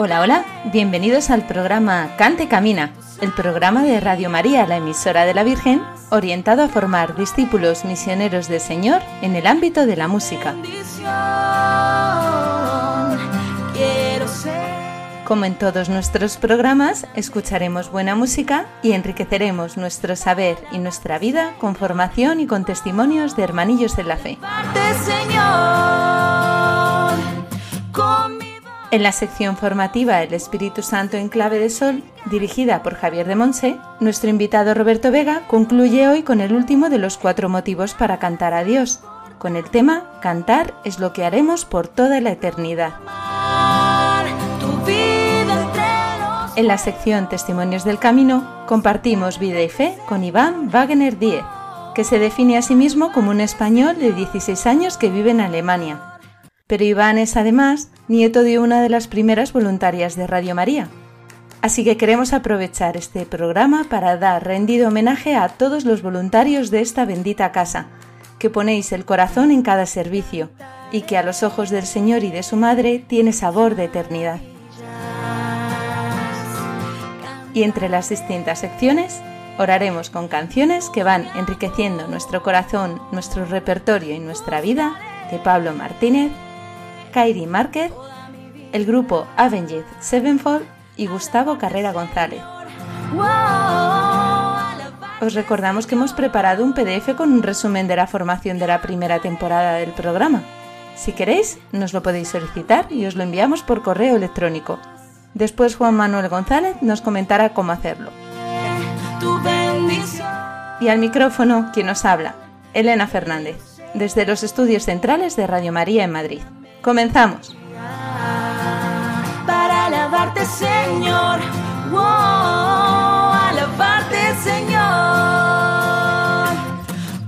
Hola, hola, bienvenidos al programa Cante Camina, el programa de Radio María, la emisora de la Virgen, orientado a formar discípulos misioneros del Señor en el ámbito de la música. Como en todos nuestros programas, escucharemos buena música y enriqueceremos nuestro saber y nuestra vida con formación y con testimonios de hermanillos en la fe. Señor. En la sección formativa El Espíritu Santo en clave de sol, dirigida por Javier de Monse, nuestro invitado Roberto Vega concluye hoy con el último de los cuatro motivos para cantar a Dios, con el tema Cantar es lo que haremos por toda la eternidad. En la sección Testimonios del Camino, compartimos vida y fe con Iván Wagner Diez, que se define a sí mismo como un español de 16 años que vive en Alemania. Pero Iván es además nieto de una de las primeras voluntarias de Radio María. Así que queremos aprovechar este programa para dar rendido homenaje a todos los voluntarios de esta bendita casa, que ponéis el corazón en cada servicio y que a los ojos del Señor y de su Madre tiene sabor de eternidad. Y entre las distintas secciones, oraremos con canciones que van enriqueciendo nuestro corazón, nuestro repertorio y nuestra vida de Pablo Martínez, Kairi Márquez, el grupo Avenged Sevenfold y Gustavo Carrera González. Os recordamos que hemos preparado un PDF con un resumen de la formación de la primera temporada del programa. Si queréis, nos lo podéis solicitar y os lo enviamos por correo electrónico. Después Juan Manuel González nos comentará cómo hacerlo. Y al micrófono, quien nos habla, Elena Fernández, desde los estudios centrales de Radio María en Madrid. Comenzamos. Para alabarte, Señor. Wow, alabarte, Señor.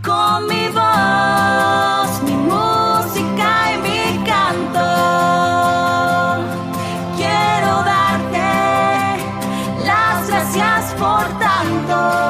Con mi voz, mi música y mi canto. Quiero darte las gracias por tanto.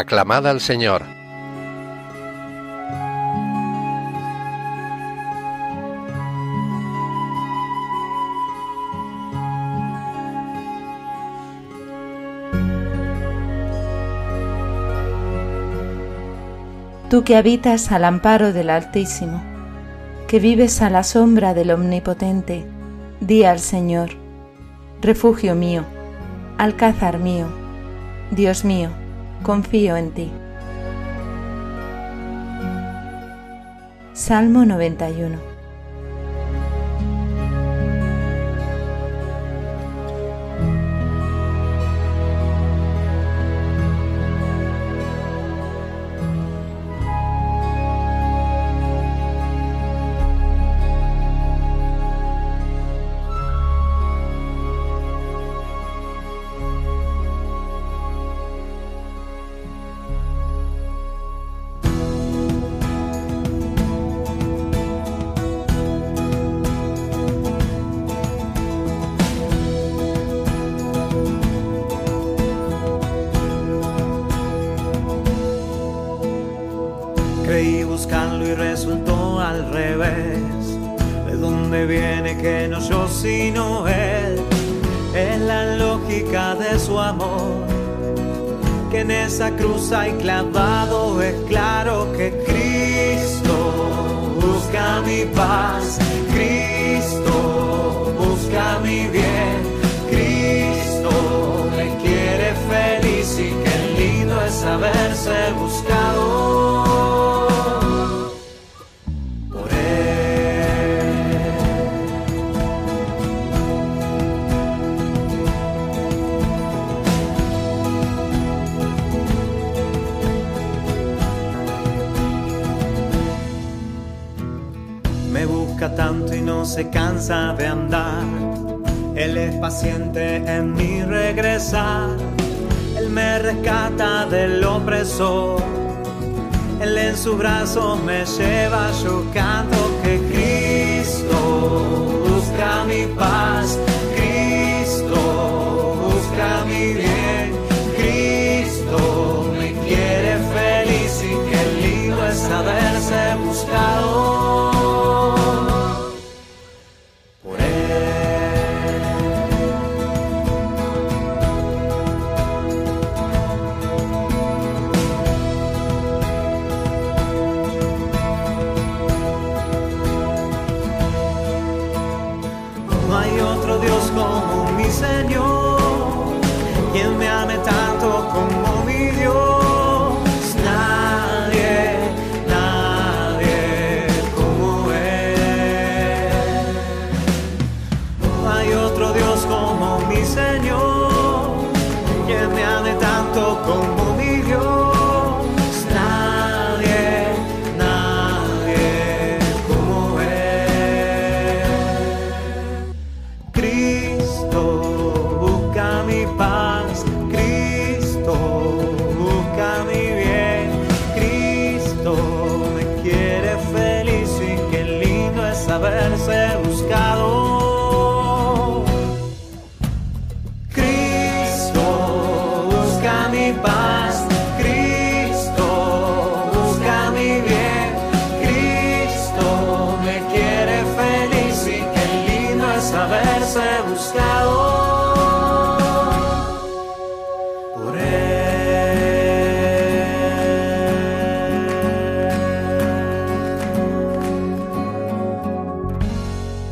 Aclamad al Señor. Tú que habitas al amparo del Altísimo, que vives a la sombra del Omnipotente, di al Señor, refugio mío, alcázar mío, Dios mío, confío en ti. Salmo 91 esa cruz hay clavado, de andar. Él es paciente en mi regresar. Él me rescata del opresor. Él en sus brazos me lleva, yo canto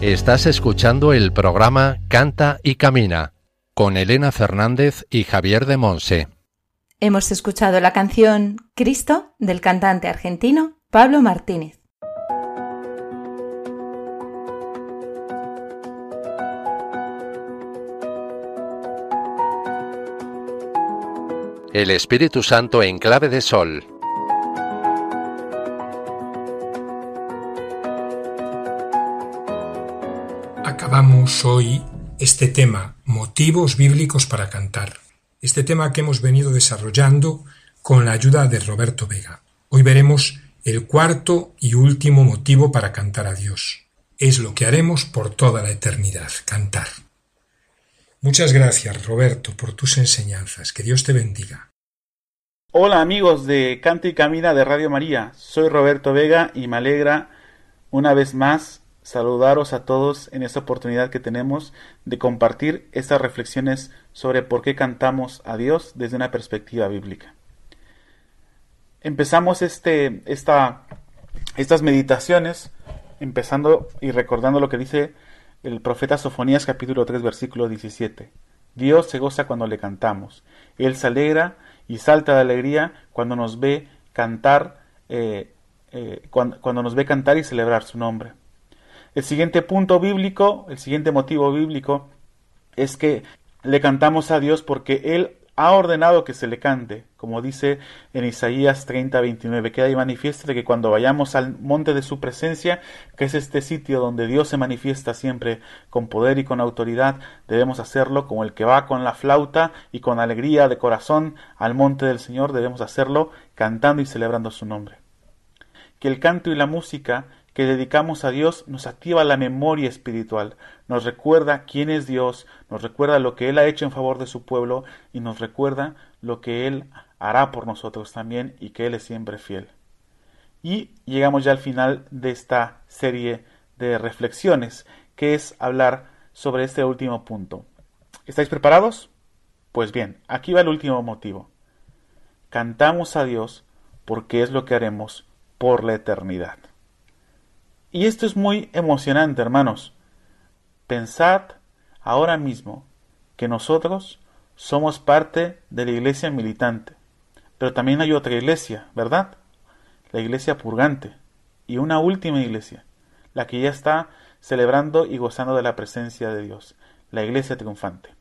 Estás escuchando el programa Canta y Camina con Elena Fernández y Javier de Monse. Hemos escuchado la canción Cristo del cantante argentino Pablo Martínez. El Espíritu Santo en clave de sol. Acabamos hoy este tema, motivos bíblicos para cantar. Este tema que hemos venido desarrollando con la ayuda de Roberto Vega. Hoy veremos el cuarto y último motivo para cantar a Dios. Es lo que haremos por toda la eternidad, cantar. Muchas gracias, Roberto, por tus enseñanzas. Que Dios te bendiga. Hola amigos de Canta y Camina de Radio María, soy Roberto Vega y me alegra una vez más saludaros a todos en esta oportunidad que tenemos de compartir estas reflexiones sobre por qué cantamos a Dios desde una perspectiva bíblica. Empezamos este, esta, estas meditaciones empezando y recordando lo que dice el profeta Sofonías capítulo 3 versículo 17. Dios se goza cuando le cantamos. Él se alegra y salta de alegría cuando nos ve cantar, eh, eh, cuando, cuando nos ve cantar y celebrar su nombre. El siguiente punto bíblico, el siguiente motivo bíblico es que le cantamos a Dios porque Él ha ordenado que se le cante, como dice en Isaías 30, 29. Queda ahí manifiesta de que cuando vayamos al monte de su presencia, que es este sitio donde Dios se manifiesta siempre con poder y con autoridad, debemos hacerlo como el que va con la flauta y con alegría de corazón al monte del Señor, debemos hacerlo cantando y celebrando su nombre. Que el canto y la música que dedicamos a Dios nos activa la memoria espiritual, nos recuerda quién es Dios, nos recuerda lo que Él ha hecho en favor de su pueblo y nos recuerda lo que Él hará por nosotros también y que Él es siempre fiel. Y llegamos ya al final de esta serie de reflexiones, que es hablar sobre este último punto. ¿Estáis preparados? Pues bien, aquí va el último motivo. Cantamos a Dios porque es lo que haremos por la eternidad. Y esto es muy emocionante, hermanos. Pensad ahora mismo que nosotros somos parte de la iglesia militante, pero también hay otra iglesia, ¿verdad? La iglesia purgante y una última iglesia, la que ya está celebrando y gozando de la presencia de Dios, la iglesia triunfante.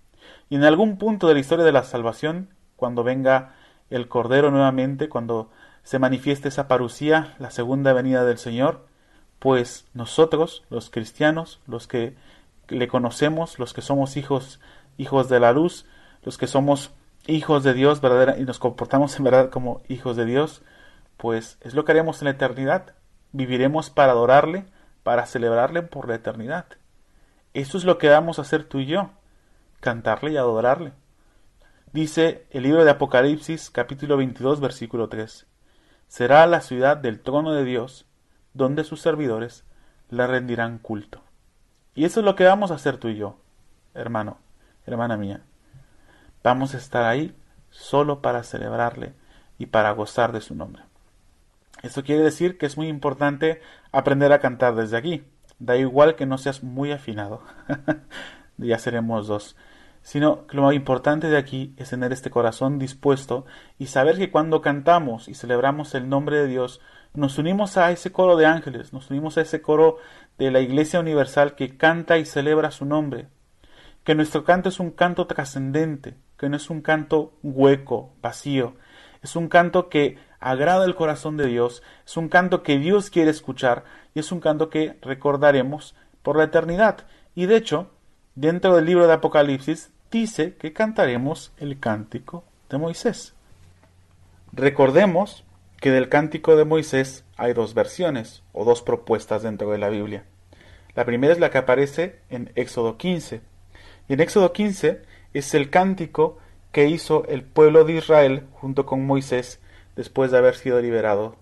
Y en algún punto de la historia de la salvación, cuando venga el Cordero nuevamente, cuando se manifieste esa parucía, la segunda venida del Señor, pues nosotros, los cristianos, los que le conocemos, los que somos hijos, hijos de la luz, los que somos hijos de Dios verdadera y nos comportamos en verdad como hijos de Dios, pues es lo que haremos en la eternidad. Viviremos para adorarle, para celebrarle por la eternidad. Eso es lo que vamos a hacer tú y yo, cantarle y adorarle. Dice el libro de Apocalipsis capítulo 22 versículo 3. Será la ciudad del trono de Dios donde sus servidores le rendirán culto. Y eso es lo que vamos a hacer tú y yo, hermano, hermana mía. Vamos a estar ahí solo para celebrarle y para gozar de su nombre. Esto quiere decir que es muy importante aprender a cantar desde aquí. Da igual que no seas muy afinado. ya seremos dos. Sino que lo más importante de aquí es tener este corazón dispuesto y saber que cuando cantamos y celebramos el nombre de Dios, nos unimos a ese coro de ángeles, nos unimos a ese coro de la Iglesia Universal que canta y celebra su nombre, que nuestro canto es un canto trascendente, que no es un canto hueco, vacío, es un canto que agrada el corazón de Dios, es un canto que Dios quiere escuchar y es un canto que recordaremos por la eternidad. Y de hecho, dentro del libro de Apocalipsis dice que cantaremos el cántico de Moisés. Recordemos que del cántico de Moisés hay dos versiones o dos propuestas dentro de la Biblia. La primera es la que aparece en Éxodo 15. Y en Éxodo 15 es el cántico que hizo el pueblo de Israel junto con Moisés después de haber sido liberado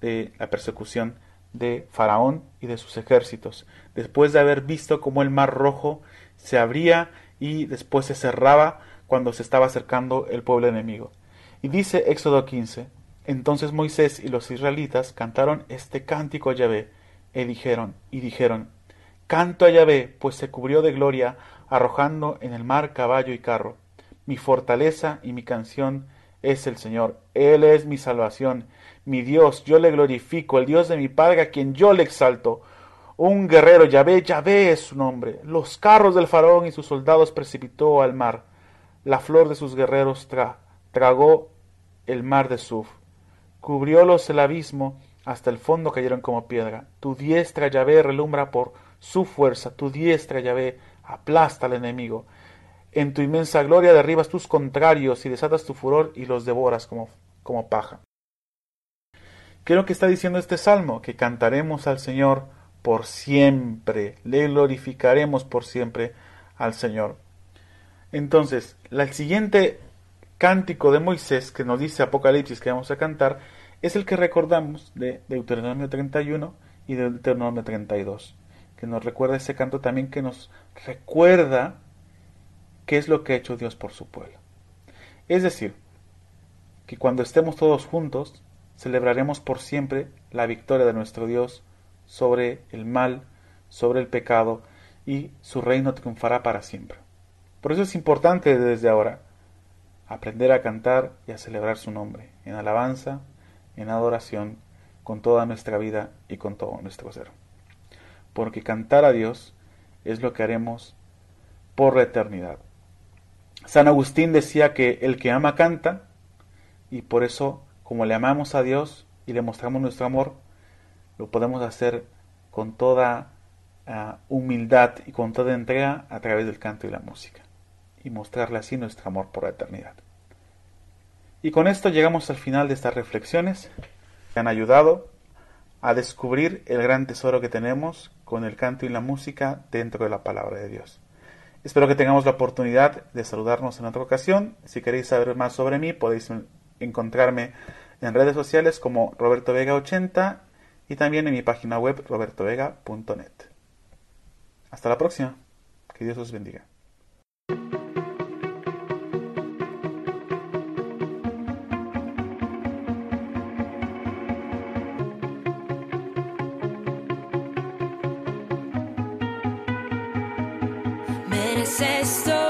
de la persecución de Faraón y de sus ejércitos, después de haber visto cómo el mar rojo se abría y después se cerraba cuando se estaba acercando el pueblo enemigo. Y dice Éxodo 15, entonces Moisés y los israelitas cantaron este cántico a Yahvé, y dijeron, y dijeron, Canto a Yahvé, pues se cubrió de gloria, arrojando en el mar caballo y carro. Mi fortaleza y mi canción es el Señor. Él es mi salvación, mi Dios, yo le glorifico, el Dios de mi Padre, a quien yo le exalto. Un guerrero, Yahvé, Yahvé es su nombre. Los carros del faraón y sus soldados precipitó al mar. La flor de sus guerreros tragó el mar de Suf. Cubriólos el abismo, hasta el fondo cayeron como piedra. Tu diestra, Yahvé, relumbra por su fuerza. Tu diestra, Yahvé, aplasta al enemigo. En tu inmensa gloria derribas tus contrarios y desatas tu furor y los devoras como, como paja. ¿Qué es lo que está diciendo este salmo? Que cantaremos al Señor por siempre, le glorificaremos por siempre al Señor. Entonces, el siguiente cántico de Moisés que nos dice Apocalipsis que vamos a cantar es el que recordamos de Deuteronomio 31 y de Deuteronomio 32, que nos recuerda ese canto también que nos recuerda qué es lo que ha hecho Dios por su pueblo. Es decir, que cuando estemos todos juntos, celebraremos por siempre la victoria de nuestro Dios sobre el mal, sobre el pecado, y su reino triunfará para siempre. Por eso es importante desde ahora aprender a cantar y a celebrar su nombre, en alabanza, en adoración, con toda nuestra vida y con todo nuestro ser. Porque cantar a Dios es lo que haremos por la eternidad. San Agustín decía que el que ama canta, y por eso, como le amamos a Dios y le mostramos nuestro amor, lo podemos hacer con toda ah, humildad y con toda entrega a través del canto y la música y mostrarle así nuestro amor por la eternidad. Y con esto llegamos al final de estas reflexiones que han ayudado a descubrir el gran tesoro que tenemos con el canto y la música dentro de la palabra de Dios. Espero que tengamos la oportunidad de saludarnos en otra ocasión. Si queréis saber más sobre mí, podéis encontrarme en redes sociales como Roberto Vega 80 y también en mi página web robertovega.net. Hasta la próxima. Que Dios os bendiga. says so.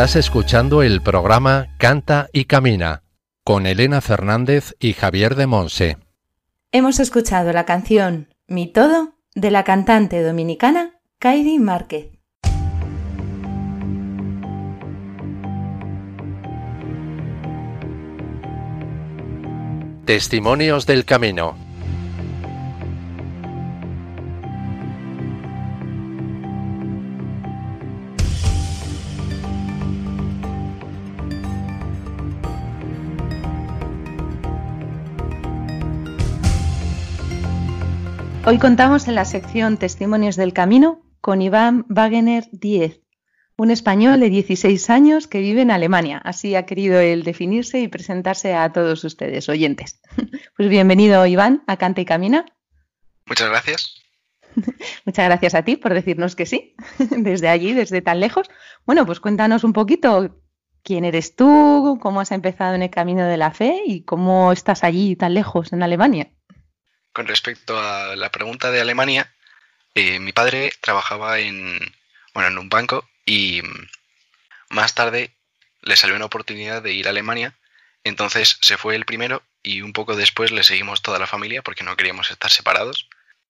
Estás escuchando el programa Canta y Camina con Elena Fernández y Javier de Monse. Hemos escuchado la canción Mi Todo de la cantante dominicana Kairi Márquez. Testimonios del Camino. Hoy contamos en la sección Testimonios del Camino con Iván Wagener Diez, un español de 16 años que vive en Alemania. Así ha querido él definirse y presentarse a todos ustedes, oyentes. Pues bienvenido, Iván, a Canta y Camina. Muchas gracias. Muchas gracias a ti por decirnos que sí, desde allí, desde tan lejos. Bueno, pues cuéntanos un poquito quién eres tú, cómo has empezado en el camino de la fe y cómo estás allí tan lejos en Alemania. Con respecto a la pregunta de Alemania, eh, mi padre trabajaba en, bueno, en un banco y más tarde le salió una oportunidad de ir a Alemania, entonces se fue el primero y un poco después le seguimos toda la familia porque no queríamos estar separados.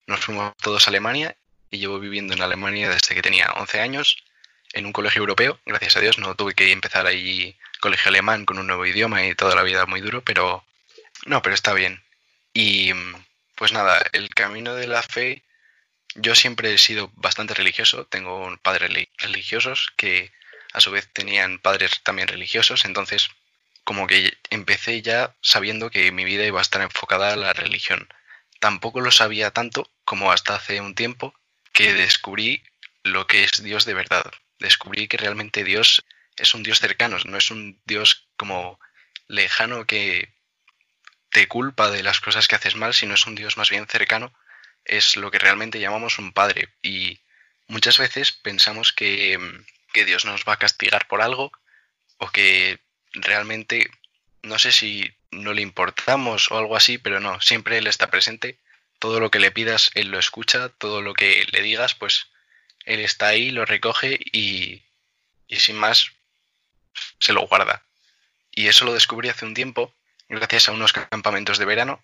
Nos fuimos todos a Alemania y llevo viviendo en Alemania desde que tenía 11 años en un colegio europeo. Gracias a Dios no tuve que empezar ahí colegio alemán con un nuevo idioma y toda la vida muy duro, pero no, pero está bien. Y pues nada, el camino de la fe, yo siempre he sido bastante religioso, tengo padres religiosos que a su vez tenían padres también religiosos, entonces como que empecé ya sabiendo que mi vida iba a estar enfocada a la religión. Tampoco lo sabía tanto como hasta hace un tiempo que descubrí lo que es Dios de verdad. Descubrí que realmente Dios es un Dios cercano, no es un Dios como lejano que te culpa de las cosas que haces mal, sino es un Dios más bien cercano, es lo que realmente llamamos un Padre. Y muchas veces pensamos que, que Dios nos va a castigar por algo o que realmente, no sé si no le importamos o algo así, pero no, siempre Él está presente. Todo lo que le pidas, Él lo escucha, todo lo que le digas, pues Él está ahí, lo recoge y, y sin más se lo guarda. Y eso lo descubrí hace un tiempo gracias a unos campamentos de verano.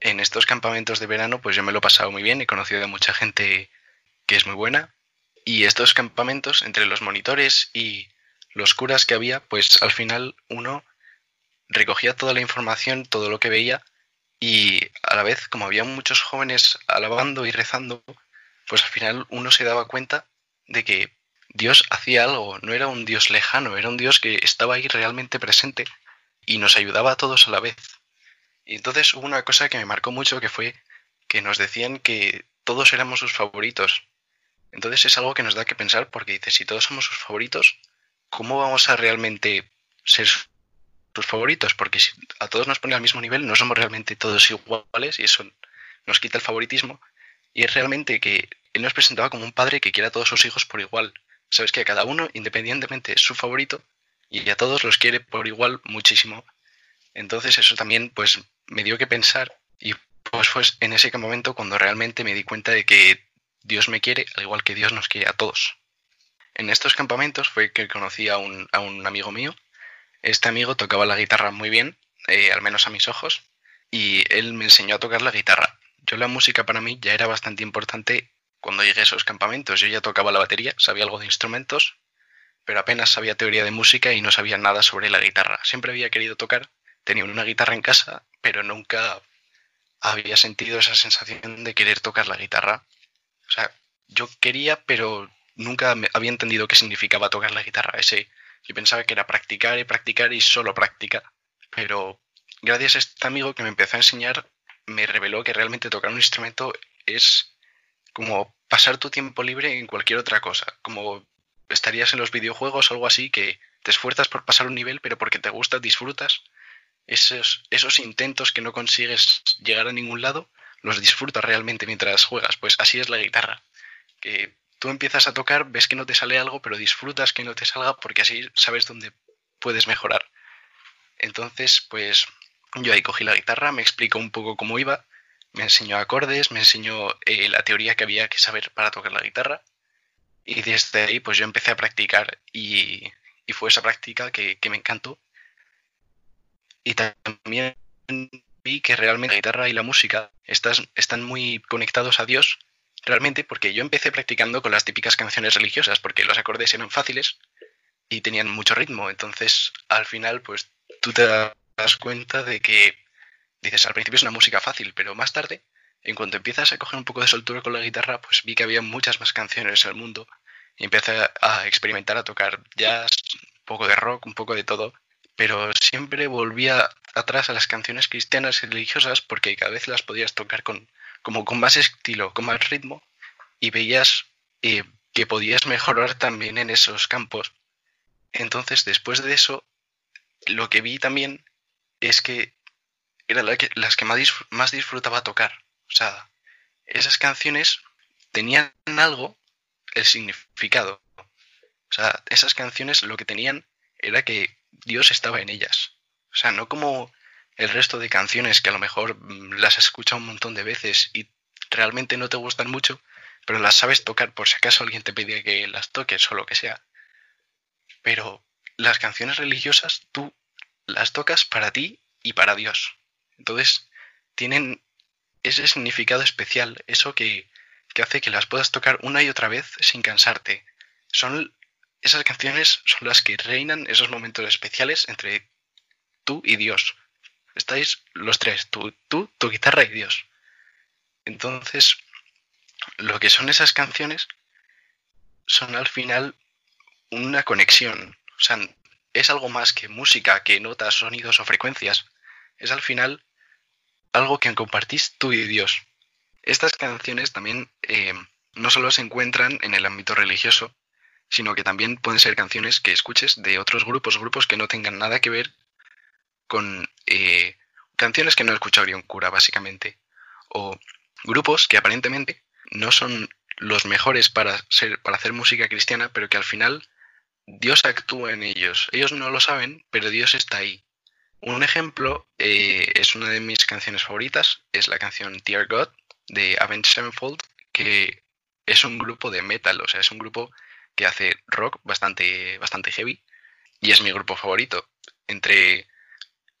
En estos campamentos de verano pues yo me lo he pasado muy bien, he conocido a mucha gente que es muy buena. Y estos campamentos, entre los monitores y los curas que había, pues al final uno recogía toda la información, todo lo que veía, y a la vez, como había muchos jóvenes alabando y rezando, pues al final uno se daba cuenta de que Dios hacía algo, no era un Dios lejano, era un Dios que estaba ahí realmente presente y nos ayudaba a todos a la vez. Y entonces hubo una cosa que me marcó mucho que fue que nos decían que todos éramos sus favoritos. Entonces es algo que nos da que pensar porque dice, si todos somos sus favoritos, ¿cómo vamos a realmente ser sus favoritos? Porque si a todos nos pone al mismo nivel, no somos realmente todos iguales y eso nos quita el favoritismo. Y es realmente que él nos presentaba como un padre que quiere a todos sus hijos por igual. Sabes que a cada uno, independientemente, es su favorito y a todos los quiere por igual muchísimo. Entonces eso también pues me dio que pensar y pues fue en ese momento cuando realmente me di cuenta de que Dios me quiere al igual que Dios nos quiere a todos. En estos campamentos fue que conocí a un, a un amigo mío. Este amigo tocaba la guitarra muy bien, eh, al menos a mis ojos, y él me enseñó a tocar la guitarra. Yo la música para mí ya era bastante importante cuando llegué a esos campamentos. Yo ya tocaba la batería, sabía algo de instrumentos, pero apenas sabía teoría de música y no sabía nada sobre la guitarra. Siempre había querido tocar, tenía una guitarra en casa, pero nunca había sentido esa sensación de querer tocar la guitarra. O sea, yo quería, pero nunca había entendido qué significaba tocar la guitarra. Ese, yo pensaba que era practicar y practicar y solo práctica. Pero gracias a este amigo que me empezó a enseñar, me reveló que realmente tocar un instrumento es como pasar tu tiempo libre en cualquier otra cosa. Como estarías en los videojuegos o algo así, que te esfuerzas por pasar un nivel, pero porque te gusta, disfrutas. Esos, esos intentos que no consigues llegar a ningún lado, los disfrutas realmente mientras juegas. Pues así es la guitarra. Que tú empiezas a tocar, ves que no te sale algo, pero disfrutas que no te salga porque así sabes dónde puedes mejorar. Entonces, pues yo ahí cogí la guitarra, me explicó un poco cómo iba, me enseñó acordes, me enseñó eh, la teoría que había que saber para tocar la guitarra. Y desde ahí, pues yo empecé a practicar y, fue esa práctica que, me encantó. Y también vi que realmente la guitarra y la música están muy conectados a Dios realmente porque yo empecé practicando con las típicas canciones religiosas, porque los acordes eran fáciles y tenían mucho ritmo. Entonces, al final, pues tú te das cuenta de que dices, al principio es una música fácil, pero más tarde, en cuanto empiezas a coger un poco de soltura con la guitarra, pues vi que había muchas más canciones en el mundo y empecé a experimentar, a tocar jazz, un poco de rock, un poco de todo. Pero siempre volvía atrás a las canciones cristianas y religiosas porque cada vez las podías tocar con, como con más estilo, con más ritmo, y veías eh, que podías mejorar también en esos campos. Entonces, después de eso, lo que vi también es que eran las que más, más disfrutaba tocar. O sea, esas canciones tenían algo, el significado. O sea, esas canciones lo que tenían era que Dios estaba en ellas. O sea, no como el resto de canciones que a lo mejor mm, las has un montón de veces y realmente no te gustan mucho, pero las sabes tocar por si acaso alguien te pide que las toques o lo que sea. Pero las canciones religiosas tú las tocas para ti y para Dios. Entonces tienen ese significado especial, eso que, que hace que las puedas tocar una y otra vez sin cansarte. Son esas canciones son las que reinan esos momentos especiales entre tú y Dios. Estáis los tres, tú, tú, tu guitarra y Dios. Entonces, lo que son esas canciones son al final una conexión. O sea, es algo más que música, que notas, sonidos o frecuencias. Es al final algo que compartís tú y Dios. Estas canciones también eh, no solo se encuentran en el ámbito religioso, sino que también pueden ser canciones que escuches de otros grupos, grupos que no tengan nada que ver con eh, canciones que no escucharía un cura, básicamente. O grupos que aparentemente no son los mejores para, ser, para hacer música cristiana, pero que al final Dios actúa en ellos. Ellos no lo saben, pero Dios está ahí. Un ejemplo eh, es una de mis canciones favoritas, es la canción Dear God de Avenged Sevenfold, que es un grupo de metal, o sea, es un grupo que hace rock bastante, bastante heavy y es mi grupo favorito. Entre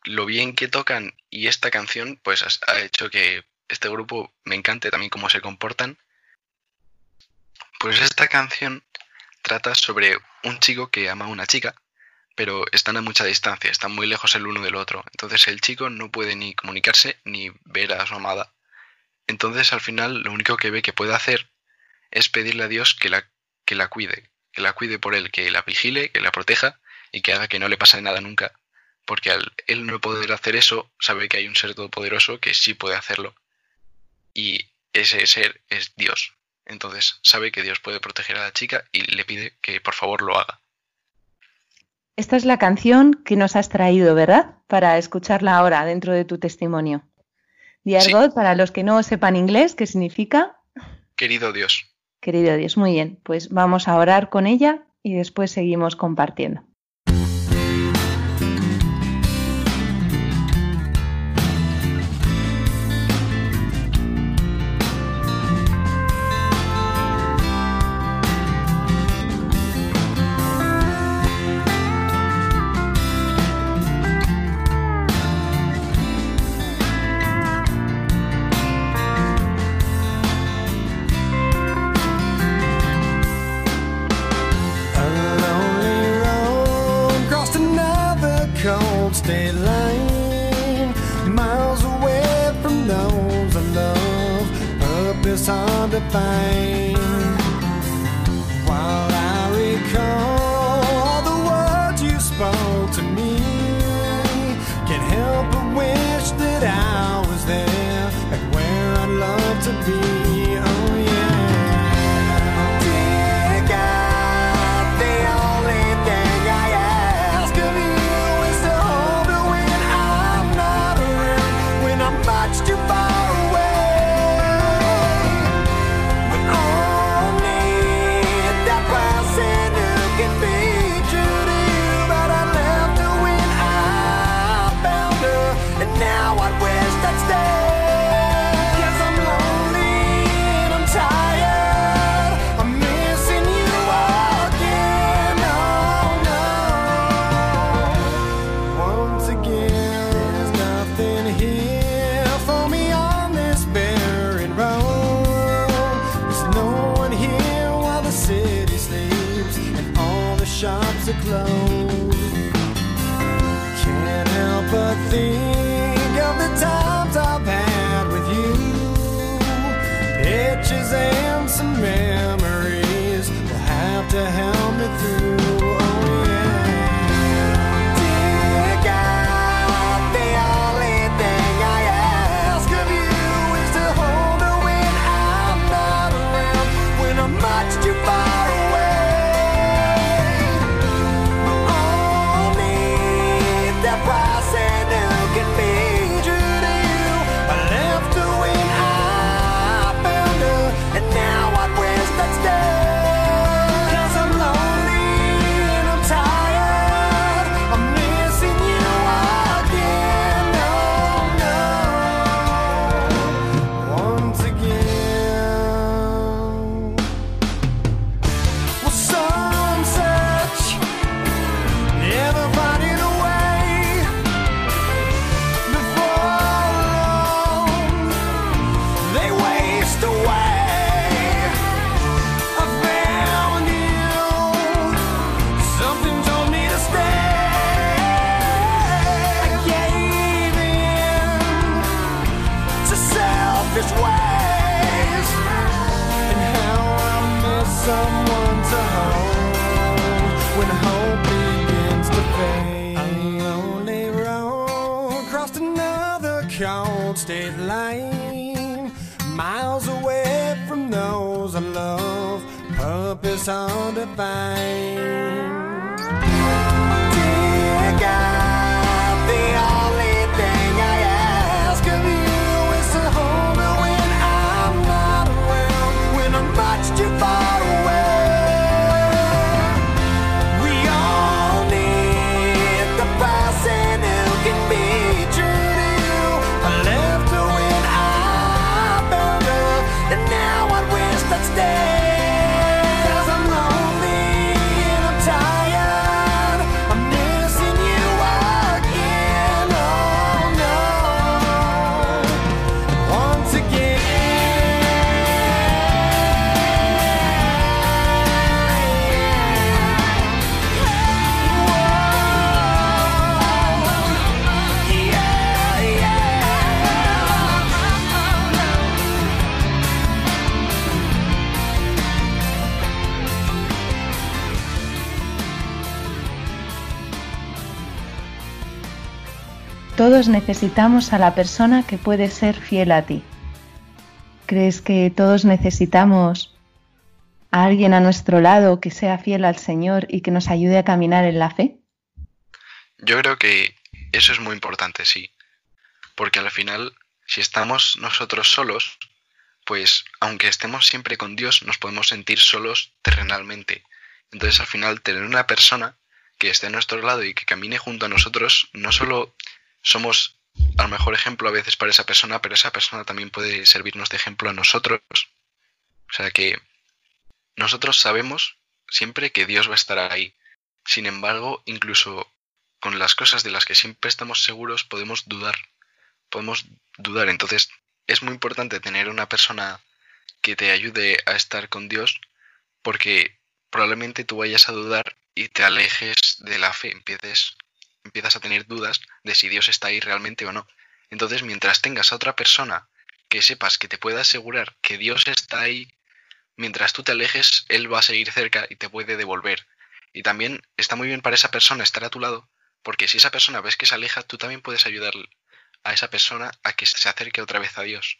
lo bien que tocan y esta canción, pues ha hecho que este grupo me encante también cómo se comportan. Pues esta canción trata sobre un chico que ama a una chica pero están a mucha distancia, están muy lejos el uno del otro. Entonces el chico no puede ni comunicarse ni ver a su amada. Entonces al final lo único que ve que puede hacer es pedirle a Dios que la, que la cuide, que la cuide por él, que la vigile, que la proteja y que haga que no le pase nada nunca. Porque al él no poder hacer eso, sabe que hay un ser todopoderoso que sí puede hacerlo. Y ese ser es Dios. Entonces sabe que Dios puede proteger a la chica y le pide que por favor lo haga. Esta es la canción que nos has traído, ¿verdad? Para escucharla ahora dentro de tu testimonio. Dear Sí. Para los que no sepan inglés, ¿qué significa? Querido Dios. Querido Dios, muy bien. Pues vamos a orar con ella y después seguimos compartiendo. Shops are closed. Can't help but think of the times I've had with you. Pictures and some memories will have to help cold state line, miles away from those I love, purpose find. Dear God, Todos necesitamos a la persona que puede ser fiel a ti. ¿Crees que todos necesitamos a alguien a nuestro lado que sea fiel al Señor y que nos ayude a caminar en la fe? Yo creo que eso es muy importante, sí. Porque al final, si estamos nosotros solos, pues aunque estemos siempre con Dios, nos podemos sentir solos terrenalmente. Entonces al final, tener una persona que esté a nuestro lado y que camine junto a nosotros, no solo somos a lo mejor ejemplo a veces para esa persona, pero esa persona también puede servirnos de ejemplo a nosotros. O sea que nosotros sabemos siempre que Dios va a estar ahí. Sin embargo, incluso con las cosas de las que siempre estamos seguros podemos dudar. Podemos dudar. Entonces es muy importante tener una persona que te ayude a estar con Dios porque probablemente tú vayas a dudar y te alejes de la fe, empieces, empiezas a tener dudas de si Dios está ahí realmente o no. Entonces mientras tengas a otra persona que sepas que te pueda asegurar que Dios está ahí, mientras tú te alejes, Él va a seguir cerca y te puede devolver. Y también está muy bien para esa persona estar a tu lado, porque si esa persona ves que se aleja, tú también puedes ayudar a esa persona a que se acerque otra vez a Dios.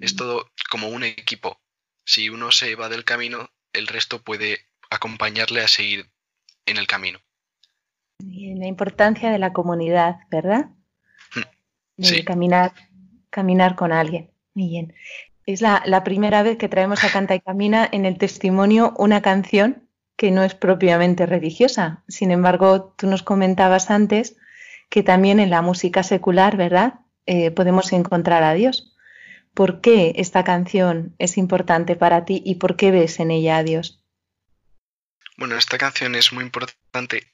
Es todo como un equipo. Si uno se va del camino, el resto puede acompañarle a seguir en el camino. Y la importancia de la comunidad, ¿verdad? De Sí. caminar, caminar con alguien. Muy bien. Es la, la primera vez que traemos a Canta y Camina en el testimonio una canción que no es propiamente religiosa. Sin embargo, tú nos comentabas antes que también en la música secular, ¿verdad? Eh, podemos encontrar a Dios. ¿Por qué esta canción es importante para ti y por qué ves en ella a Dios? Bueno, esta canción es muy importante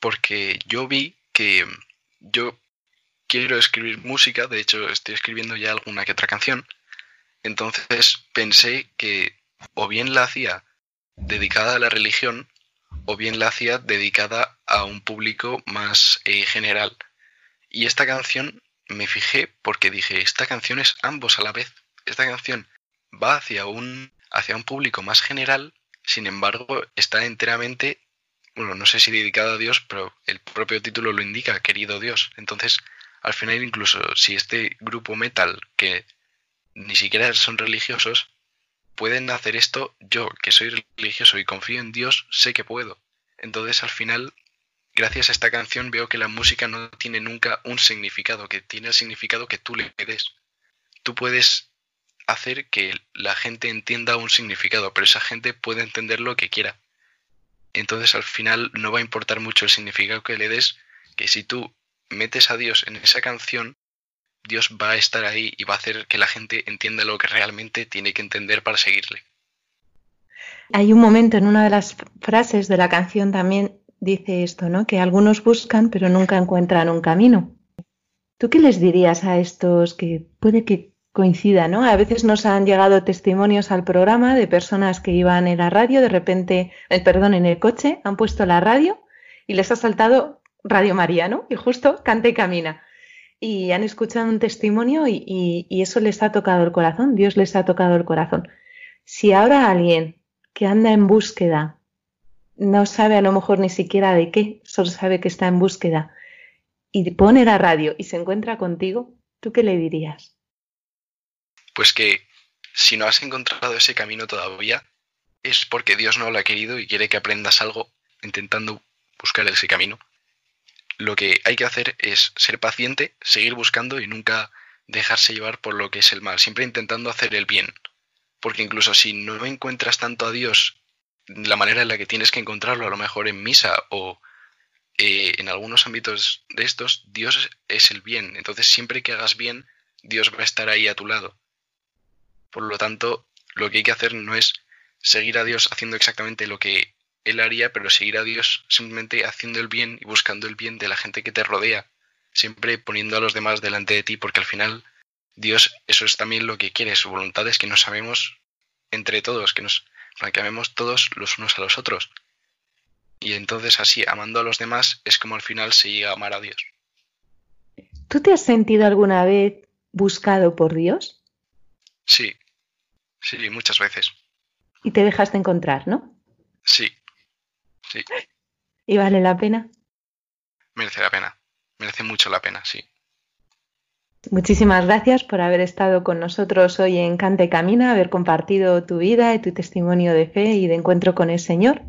porque yo vi que yo quiero escribir música, de hecho estoy escribiendo ya alguna que otra canción, entonces pensé que o bien la hacía dedicada a la religión o bien la hacía dedicada a un público más eh, general. Y esta canción me fijé porque dije, esta canción es ambos a la vez. Esta canción va hacia un, hacia un público más general, sin embargo está enteramente, bueno, no sé si dedicada a Dios, pero el propio título lo indica, querido Dios. Entonces, al final incluso si este grupo metal, que ni siquiera son religiosos, pueden hacer esto, yo que soy religioso y confío en Dios, sé que puedo. Entonces al final, gracias a esta canción veo que la música no tiene nunca un significado, que tiene el significado que tú le des. Tú puedes hacer que la gente entienda un significado, pero esa gente puede entender lo que quiera. Entonces al final no va a importar mucho el significado que le des, que si tú metes a Dios en esa canción, Dios va a estar ahí y va a hacer que la gente entienda lo que realmente tiene que entender para seguirle. Hay un momento en una de las frases de la canción también dice esto, ¿no? Que algunos buscan pero nunca encuentran un camino. ¿Tú qué les dirías a estos que puede que coincida, ¿no? A veces nos han llegado testimonios al programa de personas que iban en la radio, de repente, eh, perdón, en el coche, han puesto la radio y les ha saltado Radio María, ¿no? Y justo canta y camina. Y han escuchado un testimonio y, y- y eso les ha tocado el corazón, Dios les ha tocado el corazón. Si ahora alguien que anda en búsqueda, no sabe a lo mejor ni siquiera de qué, solo sabe que está en búsqueda, y pone la radio y se encuentra contigo, ¿tú qué le dirías? Pues que si no has encontrado ese camino todavía, es porque Dios no lo ha querido y quiere que aprendas algo intentando buscar ese camino. Lo que hay que hacer es ser paciente, seguir buscando y nunca dejarse llevar por lo que es el mal, siempre intentando hacer el bien. Porque incluso si no encuentras tanto a Dios la manera en la que tienes que encontrarlo, a lo mejor en misa o eh, en algunos ámbitos de estos, Dios es el bien. Entonces siempre que hagas bien, Dios va a estar ahí a tu lado. Por lo tanto, lo que hay que hacer no es seguir a Dios haciendo exactamente lo que Él haría, pero seguir a Dios simplemente haciendo el bien y buscando el bien de la gente que te rodea, siempre poniendo a los demás delante de ti, porque al final Dios eso es también lo que quiere, su voluntad es que nos amemos entre todos, que nos para que amemos todos los unos a los otros. Y entonces así, amando a los demás, es como al final se llega a amar a Dios. ¿Tú te has sentido alguna vez buscado por Dios? Sí, sí, muchas veces. Y te dejaste encontrar, ¿no? Sí, sí, ¿Y vale la pena? merece la pena. Merece mucho la pena, sí. Muchísimas gracias por haber estado con nosotros hoy en Cante Camina, haber compartido tu vida y tu testimonio de fe y de encuentro con el Señor.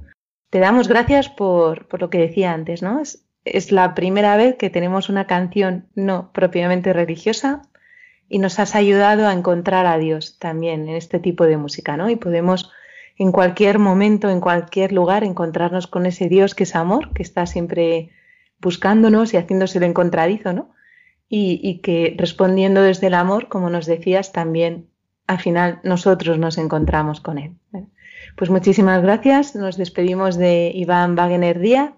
Te damos gracias por, por lo que decía antes, ¿no? Es, es la primera vez que tenemos una canción no propiamente religiosa y nos has ayudado a encontrar a Dios también en este tipo de música, ¿no? Y podemos en cualquier momento, en cualquier lugar, encontrarnos con ese Dios que es amor, que está siempre buscándonos y haciéndose el encontradizo, ¿no? y, que respondiendo desde el amor, como nos decías, también al final nosotros nos encontramos con él. ¿eh? Pues muchísimas gracias. Nos despedimos de Iván Wagener Díaz,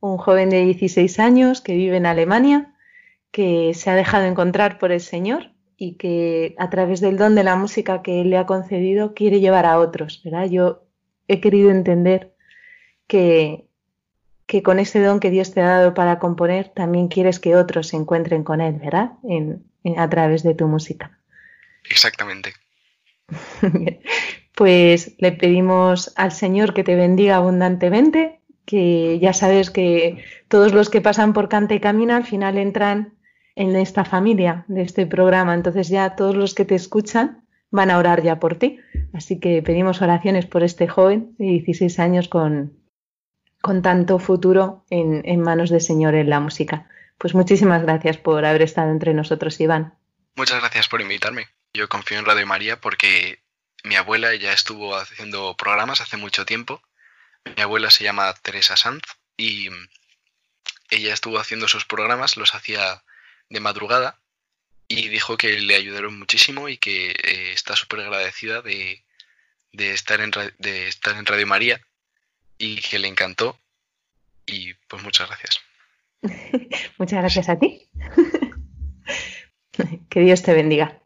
un joven de 16 años que vive en Alemania, que se ha dejado encontrar por el Señor y que a través del don de la música que él le ha concedido quiere llevar a otros. ¿verdad? Yo he querido entender que, que con ese don que Dios te ha dado para componer, también quieres que otros se encuentren con Él, ¿verdad? En, en- a través de tu música. Exactamente. Pues le pedimos al Señor que te bendiga abundantemente, que ya sabes que todos los que pasan por Canta y Camina al final entran en esta familia de este programa, entonces ya todos los que te escuchan van a orar ya por ti. Así que pedimos oraciones por este joven de 16 años con, con tanto futuro en, en manos del Señor en la música. Pues muchísimas gracias por haber estado entre nosotros, Iván. Muchas gracias por invitarme. Yo confío en Radio María porque mi abuela ya estuvo haciendo programas hace mucho tiempo. Mi abuela se llama Teresa Sanz y ella estuvo haciendo sus programas, los hacía de madrugada y dijo que le ayudaron muchísimo y que eh, está súper agradecida de, de, estar en, de estar en Radio María y que le encantó. Y pues muchas gracias. Muchas gracias a ti. que Dios te bendiga.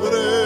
sobre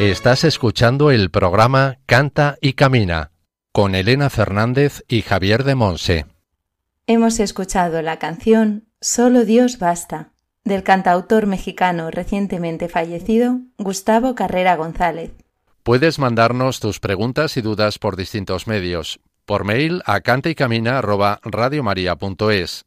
Estás escuchando el programa Canta y Camina con Elena Fernández y Javier de Monse. Hemos escuchado la canción Solo Dios basta, del cantautor mexicano recientemente fallecido Gustavo Carrera González. Puedes mandarnos tus preguntas y dudas por distintos medios. Por mail a cantaycamina@radiomaria.es,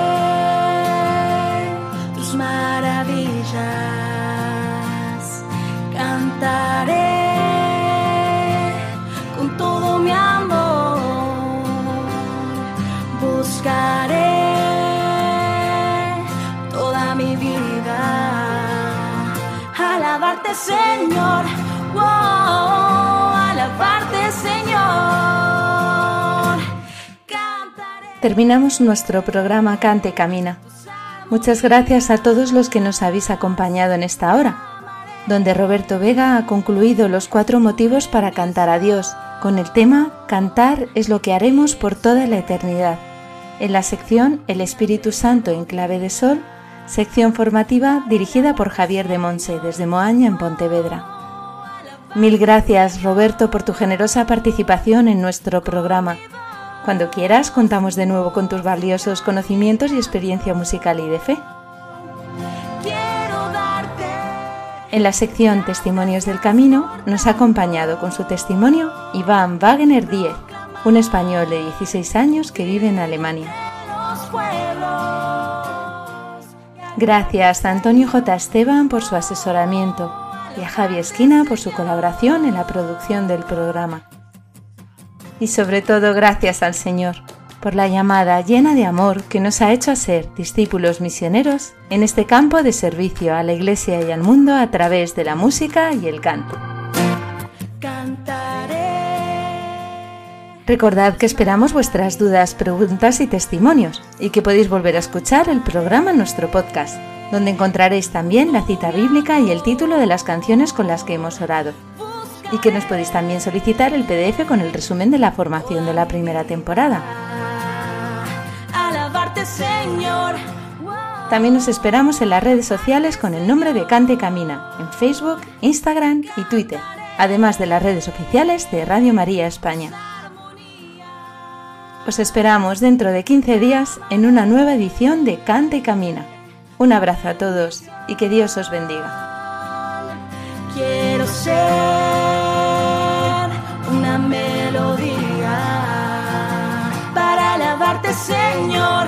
buscaré toda mi vida, alabarte Señor, alabarte Señor. Terminamos nuestro programa Cante Camina. Muchas gracias a todos los que nos habéis acompañado en esta hora, donde Roberto Vega ha concluido los cuatro motivos para cantar a Dios, con el tema Cantar es lo que haremos por toda la eternidad, en la sección El Espíritu Santo en clave de sol, sección formativa dirigida por Javier de Monse desde Moaña en Pontevedra. Mil gracias Roberto por tu generosa participación en nuestro programa. Cuando quieras, contamos de nuevo con tus valiosos conocimientos y experiencia musical y de fe. En la sección Testimonios del Camino nos ha acompañado con su testimonio Iván Wagner Díez, un español de 16 años que vive en Alemania. Gracias a Antonio J. Esteban por su asesoramiento y a Javi Esquina por su colaboración en la producción del programa. Y sobre todo gracias al Señor, por la llamada llena de amor que nos ha hecho a ser discípulos misioneros en este campo de servicio a la Iglesia y al mundo a través de la música y el canto. Recordad que esperamos vuestras dudas, preguntas y testimonios y que podéis volver a escuchar el programa en nuestro podcast, donde encontraréis también la cita bíblica y el título de las canciones con las que hemos orado. Y que nos podéis también solicitar el PDF con el resumen de la formación de la primera temporada. También nos esperamos en las redes sociales con el nombre de Cante Camina, en Facebook, Instagram y Twitter, además de las redes oficiales de Radio María España. Os esperamos dentro de 15 días en una nueva edición de Cante y Camina. Un abrazo a todos y que Dios os bendiga. Quiero ser una melodía para alabarte, Señor.